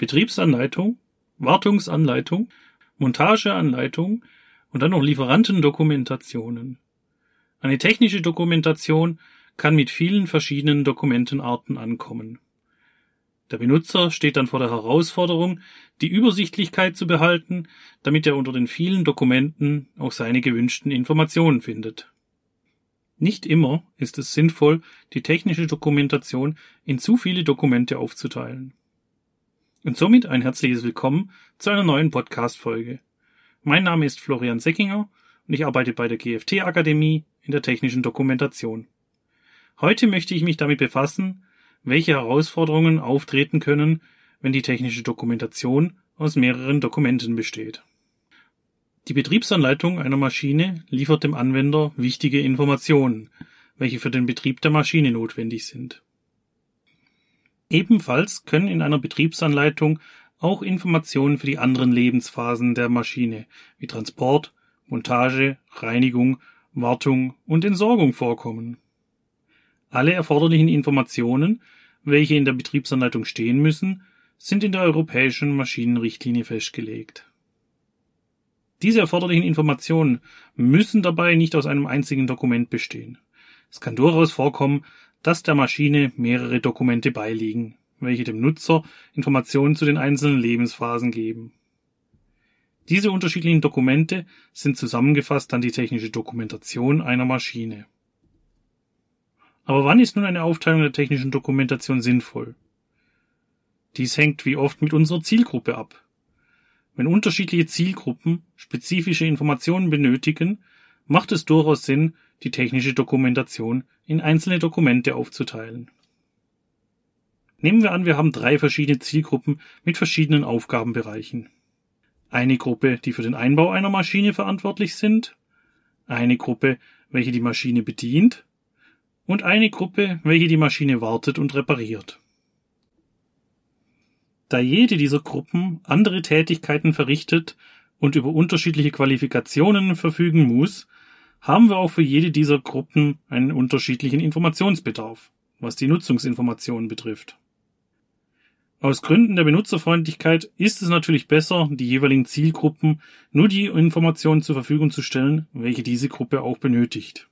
Betriebsanleitung, Wartungsanleitung, Montageanleitung und dann noch Lieferantendokumentationen. Eine technische Dokumentation kann mit vielen verschiedenen Dokumentenarten ankommen. Der Benutzer steht dann vor der Herausforderung, die Übersichtlichkeit zu behalten, damit er unter den vielen Dokumenten auch seine gewünschten Informationen findet. Nicht immer ist es sinnvoll, die technische Dokumentation in zu viele Dokumente aufzuteilen. Und somit ein herzliches Willkommen zu einer neuen Podcast-Folge. Mein Name ist Florian Seckinger und ich arbeite bei der GFT Akademie in der technischen Dokumentation. Heute möchte ich mich damit befassen, welche Herausforderungen auftreten können, wenn die technische Dokumentation aus mehreren Dokumenten besteht. Die Betriebsanleitung einer Maschine liefert dem Anwender wichtige Informationen, welche für den Betrieb der Maschine notwendig sind. Ebenfalls können in einer Betriebsanleitung auch Informationen für die anderen Lebensphasen der Maschine wie Transport, Montage, Reinigung, Wartung und Entsorgung vorkommen. Alle erforderlichen Informationen, welche in der Betriebsanleitung stehen müssen, sind in der europäischen Maschinenrichtlinie festgelegt. Diese erforderlichen Informationen müssen dabei nicht aus einem einzigen Dokument bestehen. Es kann durchaus vorkommen, dass der Maschine mehrere Dokumente beiliegen, welche dem Nutzer Informationen zu den einzelnen Lebensphasen geben. Diese unterschiedlichen Dokumente sind zusammengefasst an die technische Dokumentation einer Maschine. Aber wann ist nun eine Aufteilung der technischen Dokumentation sinnvoll? Dies hängt wie oft mit unserer Zielgruppe ab. Wenn unterschiedliche Zielgruppen spezifische Informationen benötigen, macht es durchaus Sinn, die technische Dokumentation in einzelne Dokumente aufzuteilen. Nehmen wir an, wir haben drei verschiedene Zielgruppen mit verschiedenen Aufgabenbereichen. Eine Gruppe, die für den Einbau einer Maschine verantwortlich sind, eine Gruppe, welche die Maschine bedient und eine Gruppe, welche die Maschine wartet und repariert. Da jede dieser Gruppen andere Tätigkeiten verrichtet und über unterschiedliche Qualifikationen verfügen muss, haben wir auch für jede dieser Gruppen einen unterschiedlichen Informationsbedarf, was die Nutzungsinformationen betrifft. Aus Gründen der Benutzerfreundlichkeit ist es natürlich besser, die jeweiligen Zielgruppen nur die Informationen zur Verfügung zu stellen, welche diese Gruppe auch benötigt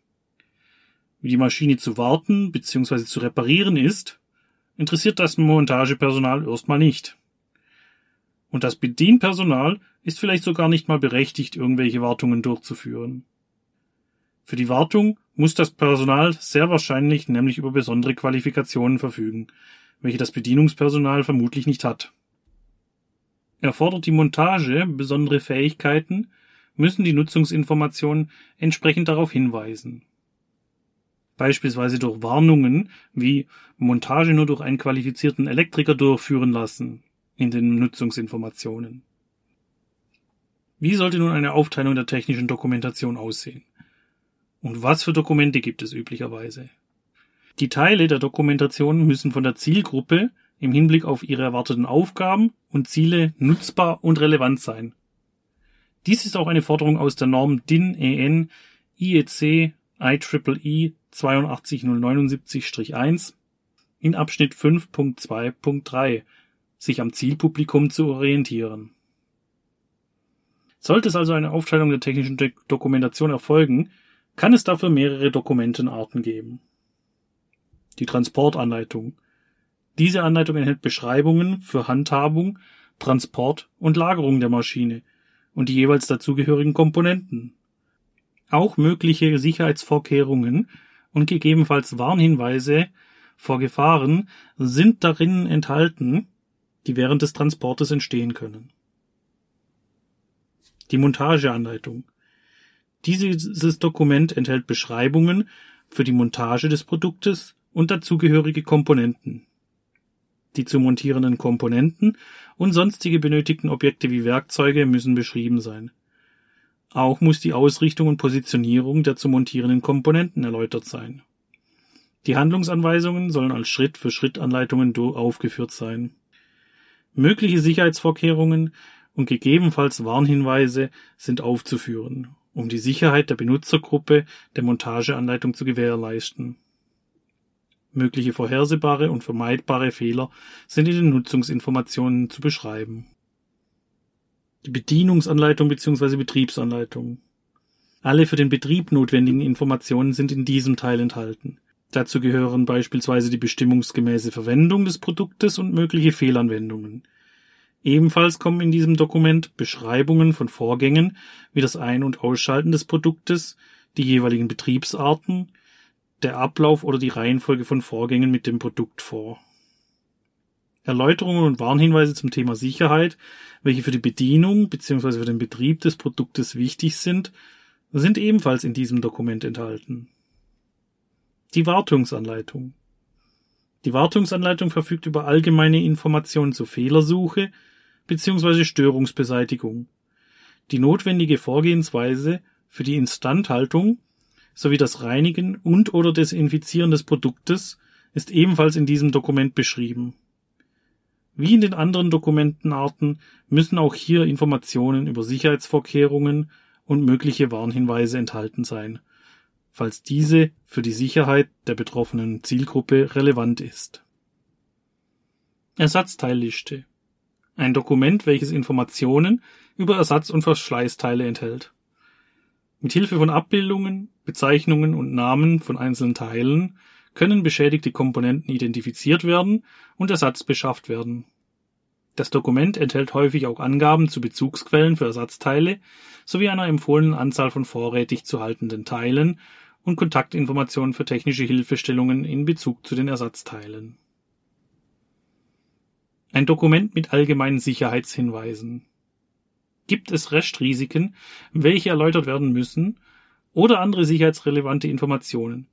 wie die Maschine zu warten bzw. zu reparieren ist, interessiert das Montagepersonal erstmal nicht. Und das Bedienpersonal ist vielleicht sogar nicht mal berechtigt, irgendwelche Wartungen durchzuführen. Für die Wartung muss das Personal sehr wahrscheinlich nämlich über besondere Qualifikationen verfügen, welche das Bedienungspersonal vermutlich nicht hat. Erfordert die Montage besondere Fähigkeiten, müssen die Nutzungsinformationen entsprechend darauf hinweisen beispielsweise durch Warnungen wie Montage nur durch einen qualifizierten Elektriker durchführen lassen in den Nutzungsinformationen. Wie sollte nun eine Aufteilung der technischen Dokumentation aussehen? Und was für Dokumente gibt es üblicherweise? Die Teile der Dokumentation müssen von der Zielgruppe im Hinblick auf ihre erwarteten Aufgaben und Ziele nutzbar und relevant sein. Dies ist auch eine Forderung aus der Norm DIN EN IEC IEEE 82079-1 in Abschnitt 5.2.3 sich am Zielpublikum zu orientieren. Sollte es also eine Aufteilung der technischen Dokumentation erfolgen, kann es dafür mehrere Dokumentenarten geben. Die Transportanleitung. Diese Anleitung enthält Beschreibungen für Handhabung, Transport und Lagerung der Maschine und die jeweils dazugehörigen Komponenten. Auch mögliche Sicherheitsvorkehrungen und gegebenenfalls Warnhinweise vor Gefahren sind darin enthalten, die während des Transportes entstehen können. Die Montageanleitung. Dieses Dokument enthält Beschreibungen für die Montage des Produktes und dazugehörige Komponenten. Die zu montierenden Komponenten und sonstige benötigten Objekte wie Werkzeuge müssen beschrieben sein. Auch muss die Ausrichtung und Positionierung der zu montierenden Komponenten erläutert sein. Die Handlungsanweisungen sollen als Schritt-für-Schritt-Anleitungen aufgeführt sein. Mögliche Sicherheitsvorkehrungen und gegebenenfalls Warnhinweise sind aufzuführen, um die Sicherheit der Benutzergruppe der Montageanleitung zu gewährleisten. Mögliche vorhersehbare und vermeidbare Fehler sind in den Nutzungsinformationen zu beschreiben. Die Bedienungsanleitung bzw. Betriebsanleitung. Alle für den Betrieb notwendigen Informationen sind in diesem Teil enthalten. Dazu gehören beispielsweise die bestimmungsgemäße Verwendung des Produktes und mögliche Fehlanwendungen. Ebenfalls kommen in diesem Dokument Beschreibungen von Vorgängen wie das Ein- und Ausschalten des Produktes, die jeweiligen Betriebsarten, der Ablauf oder die Reihenfolge von Vorgängen mit dem Produkt vor. Erläuterungen und Warnhinweise zum Thema Sicherheit, welche für die Bedienung bzw. für den Betrieb des Produktes wichtig sind, sind ebenfalls in diesem Dokument enthalten. Die Wartungsanleitung. Die Wartungsanleitung verfügt über allgemeine Informationen zur Fehlersuche bzw. Störungsbeseitigung, die notwendige Vorgehensweise für die Instandhaltung sowie das Reinigen und oder Desinfizieren des Produktes ist ebenfalls in diesem Dokument beschrieben. Wie in den anderen Dokumentenarten müssen auch hier Informationen über Sicherheitsvorkehrungen und mögliche Warnhinweise enthalten sein, falls diese für die Sicherheit der betroffenen Zielgruppe relevant ist. Ersatzteilliste. Ein Dokument, welches Informationen über Ersatz- und Verschleißteile enthält. Mit Hilfe von Abbildungen, Bezeichnungen und Namen von einzelnen Teilen können beschädigte Komponenten identifiziert werden und Ersatz beschafft werden. Das Dokument enthält häufig auch Angaben zu Bezugsquellen für Ersatzteile sowie einer empfohlenen Anzahl von vorrätig zu haltenden Teilen und Kontaktinformationen für technische Hilfestellungen in Bezug zu den Ersatzteilen. Ein Dokument mit allgemeinen Sicherheitshinweisen. Gibt es Restrisiken, welche erläutert werden müssen, oder andere sicherheitsrelevante Informationen,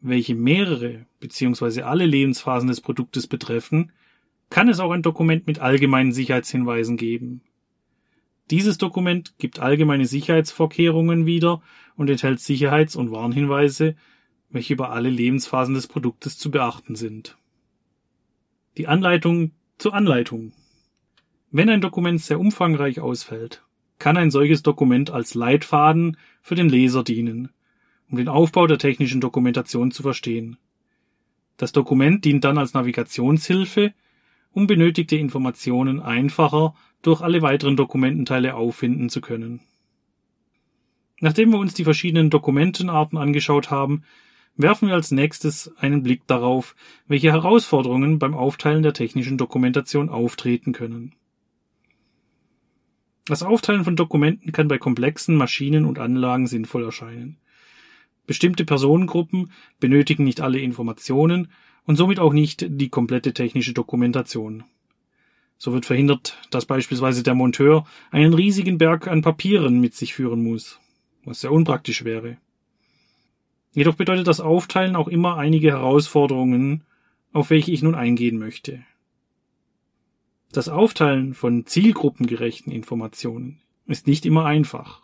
welche mehrere bzw. alle Lebensphasen des Produktes betreffen, kann es auch ein Dokument mit allgemeinen Sicherheitshinweisen geben. Dieses Dokument gibt allgemeine Sicherheitsvorkehrungen wieder und enthält Sicherheits- und Warnhinweise, welche über alle Lebensphasen des Produktes zu beachten sind. Die Anleitung zur Anleitung. Wenn ein Dokument sehr umfangreich ausfällt, kann ein solches Dokument als Leitfaden für den Leser dienen, um den Aufbau der technischen Dokumentation zu verstehen. Das Dokument dient dann als Navigationshilfe um benötigte Informationen einfacher durch alle weiteren Dokumententeile auffinden zu können. Nachdem wir uns die verschiedenen Dokumentenarten angeschaut haben, werfen wir als nächstes einen Blick darauf, welche Herausforderungen beim Aufteilen der technischen Dokumentation auftreten können. Das Aufteilen von Dokumenten kann bei komplexen Maschinen und Anlagen sinnvoll erscheinen. Bestimmte Personengruppen benötigen nicht alle Informationen und somit auch nicht die komplette technische Dokumentation. So wird verhindert, dass beispielsweise der Monteur einen riesigen Berg an Papieren mit sich führen muss, was sehr unpraktisch wäre. Jedoch bedeutet das Aufteilen auch immer einige Herausforderungen, auf welche ich nun eingehen möchte. Das Aufteilen von zielgruppengerechten Informationen ist nicht immer einfach.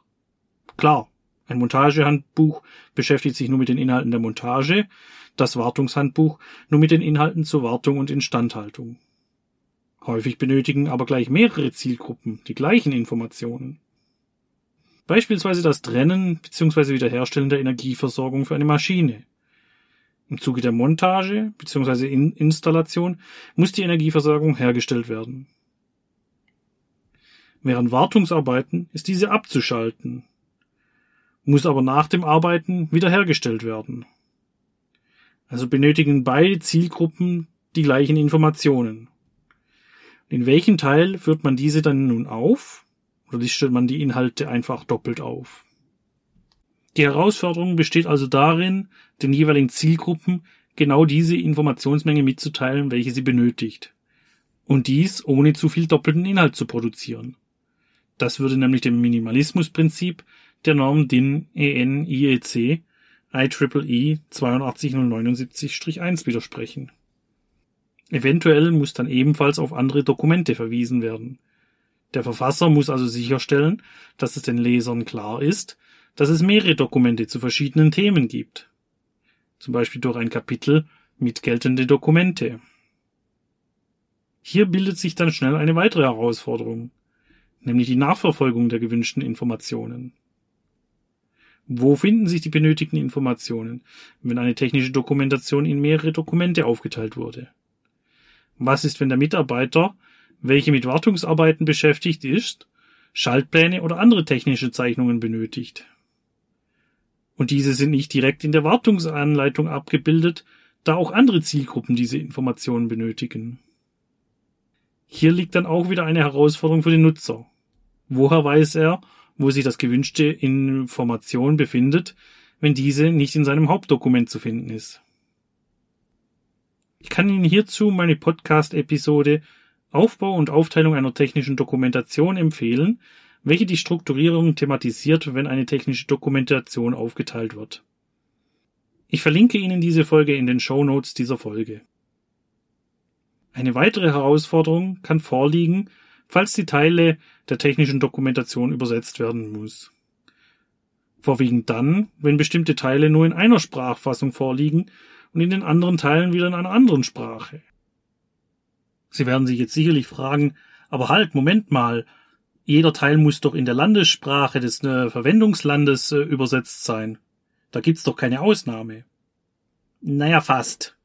Klar, ein Montagehandbuch beschäftigt sich nur mit den Inhalten der Montage, das Wartungshandbuch nur mit den Inhalten zur Wartung und Instandhaltung. Häufig benötigen aber gleich mehrere Zielgruppen die gleichen Informationen. Beispielsweise das Trennen bzw. Wiederherstellen der Energieversorgung für eine Maschine. Im Zuge der Montage bzw. In Installation muss die Energieversorgung hergestellt werden. Während Wartungsarbeiten ist diese abzuschalten, muss aber nach dem Arbeiten wiederhergestellt werden. Also benötigen beide Zielgruppen die gleichen Informationen. In welchem Teil führt man diese dann nun auf? Oder stellt man die Inhalte einfach doppelt auf? Die Herausforderung besteht also darin, den jeweiligen Zielgruppen genau diese Informationsmenge mitzuteilen, welche sie benötigt. Und dies ohne zu viel doppelten Inhalt zu produzieren. Das würde nämlich dem Minimalismusprinzip der Norm DIN EN IEC IEEE 82079-1 widersprechen. Eventuell muss dann ebenfalls auf andere Dokumente verwiesen werden. Der Verfasser muss also sicherstellen, dass es den Lesern klar ist, dass es mehrere Dokumente zu verschiedenen Themen gibt. Zum Beispiel durch ein Kapitel mit geltende Dokumente. Hier bildet sich dann schnell eine weitere Herausforderung, nämlich die Nachverfolgung der gewünschten Informationen. Wo finden sich die benötigten Informationen, wenn eine technische Dokumentation in mehrere Dokumente aufgeteilt wurde? Was ist, wenn der Mitarbeiter, welcher mit Wartungsarbeiten beschäftigt ist, Schaltpläne oder andere technische Zeichnungen benötigt? Und diese sind nicht direkt in der Wartungsanleitung abgebildet, da auch andere Zielgruppen diese Informationen benötigen. Hier liegt dann auch wieder eine Herausforderung für den Nutzer. Woher weiß er, wo sich das gewünschte Information befindet, wenn diese nicht in seinem Hauptdokument zu finden ist. Ich kann Ihnen hierzu meine Podcast-Episode Aufbau und Aufteilung einer technischen Dokumentation empfehlen, welche die Strukturierung thematisiert, wenn eine technische Dokumentation aufgeteilt wird. Ich verlinke Ihnen diese Folge in den Show Notes dieser Folge. Eine weitere Herausforderung kann vorliegen, falls die Teile der technischen Dokumentation übersetzt werden muss. Vorwiegend dann, wenn bestimmte Teile nur in einer Sprachfassung vorliegen und in den anderen Teilen wieder in einer anderen Sprache. Sie werden sich jetzt sicherlich fragen, aber halt, Moment mal, jeder Teil muss doch in der Landessprache des äh, Verwendungslandes äh, übersetzt sein. Da gibt's doch keine Ausnahme. Naja, fast.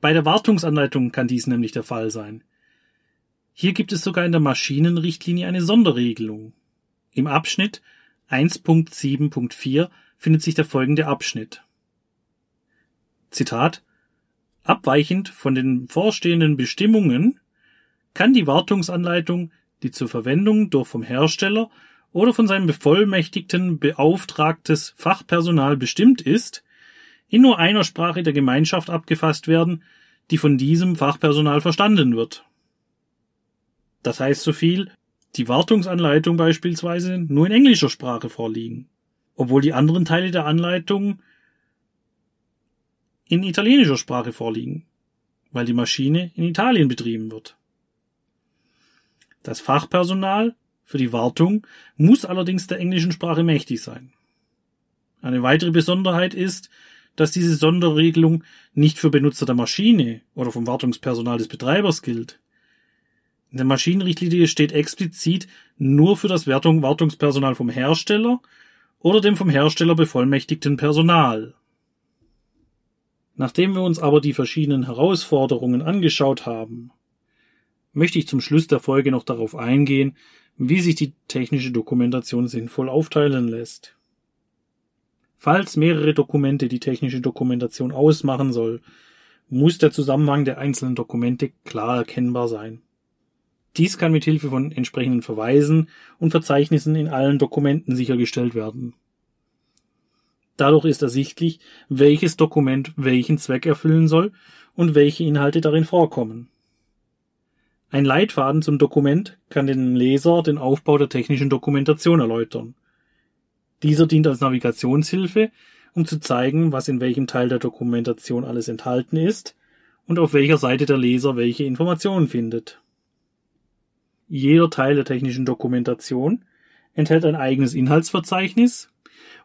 Bei der Wartungsanleitung kann dies nämlich der Fall sein. Hier gibt es sogar in der Maschinenrichtlinie eine Sonderregelung. Im Abschnitt 1.7.4 findet sich der folgende Abschnitt. Zitat Abweichend von den vorstehenden Bestimmungen kann die Wartungsanleitung, die zur Verwendung durch vom Hersteller oder von seinem bevollmächtigten beauftragtes Fachpersonal bestimmt ist, in nur einer Sprache der Gemeinschaft abgefasst werden, die von diesem Fachpersonal verstanden wird. Das heißt so viel, die Wartungsanleitung beispielsweise nur in englischer Sprache vorliegen, obwohl die anderen Teile der Anleitung in italienischer Sprache vorliegen, weil die Maschine in Italien betrieben wird. Das Fachpersonal für die Wartung muss allerdings der englischen Sprache mächtig sein. Eine weitere Besonderheit ist, dass diese Sonderregelung nicht für Benutzer der Maschine oder vom Wartungspersonal des Betreibers gilt. In der Maschinenrichtlinie steht explizit nur für das Wartungspersonal vom Hersteller oder dem vom Hersteller bevollmächtigten Personal. Nachdem wir uns aber die verschiedenen Herausforderungen angeschaut haben, möchte ich zum Schluss der Folge noch darauf eingehen, wie sich die technische Dokumentation sinnvoll aufteilen lässt. Falls mehrere Dokumente die technische Dokumentation ausmachen soll, muss der Zusammenhang der einzelnen Dokumente klar erkennbar sein. Dies kann mit Hilfe von entsprechenden Verweisen und Verzeichnissen in allen Dokumenten sichergestellt werden. Dadurch ist ersichtlich, welches Dokument welchen Zweck erfüllen soll und welche Inhalte darin vorkommen. Ein Leitfaden zum Dokument kann den Leser den Aufbau der technischen Dokumentation erläutern. Dieser dient als Navigationshilfe, um zu zeigen, was in welchem Teil der Dokumentation alles enthalten ist und auf welcher Seite der Leser welche Informationen findet. Jeder Teil der technischen Dokumentation enthält ein eigenes Inhaltsverzeichnis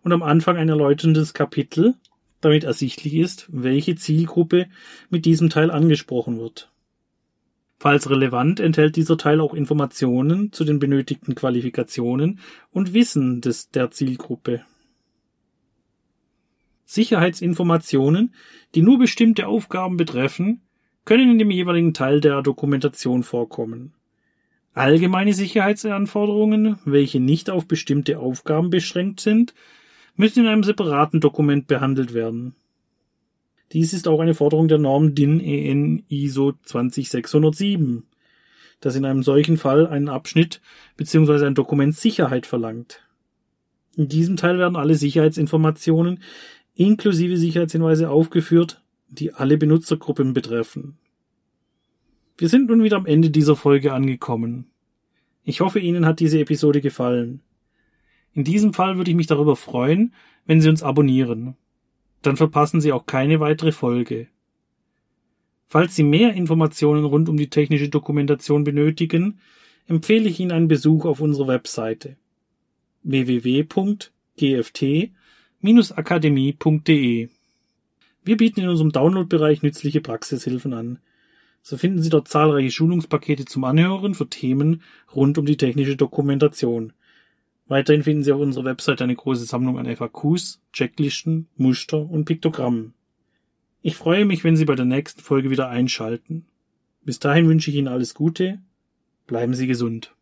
und am Anfang ein erläuterndes Kapitel, damit ersichtlich ist, welche Zielgruppe mit diesem Teil angesprochen wird. Falls relevant enthält dieser Teil auch Informationen zu den benötigten Qualifikationen und Wissen des, der Zielgruppe. Sicherheitsinformationen, die nur bestimmte Aufgaben betreffen, können in dem jeweiligen Teil der Dokumentation vorkommen. Allgemeine Sicherheitsanforderungen, welche nicht auf bestimmte Aufgaben beschränkt sind, müssen in einem separaten Dokument behandelt werden. Dies ist auch eine Forderung der Norm DIN EN ISO 20607, das in einem solchen Fall einen Abschnitt bzw. ein Dokument Sicherheit verlangt. In diesem Teil werden alle Sicherheitsinformationen inklusive Sicherheitshinweise aufgeführt, die alle Benutzergruppen betreffen. Wir sind nun wieder am Ende dieser Folge angekommen. Ich hoffe, Ihnen hat diese Episode gefallen. In diesem Fall würde ich mich darüber freuen, wenn Sie uns abonnieren. Dann verpassen Sie auch keine weitere Folge. Falls Sie mehr Informationen rund um die technische Dokumentation benötigen, empfehle ich Ihnen einen Besuch auf unserer Webseite www.gft-akademie.de. Wir bieten in unserem Downloadbereich nützliche Praxishilfen an, so finden Sie dort zahlreiche Schulungspakete zum Anhören für Themen rund um die technische Dokumentation. Weiterhin finden Sie auf unserer Website eine große Sammlung an FAQs, Checklisten, Muster und Piktogrammen. Ich freue mich, wenn Sie bei der nächsten Folge wieder einschalten. Bis dahin wünsche ich Ihnen alles Gute. Bleiben Sie gesund.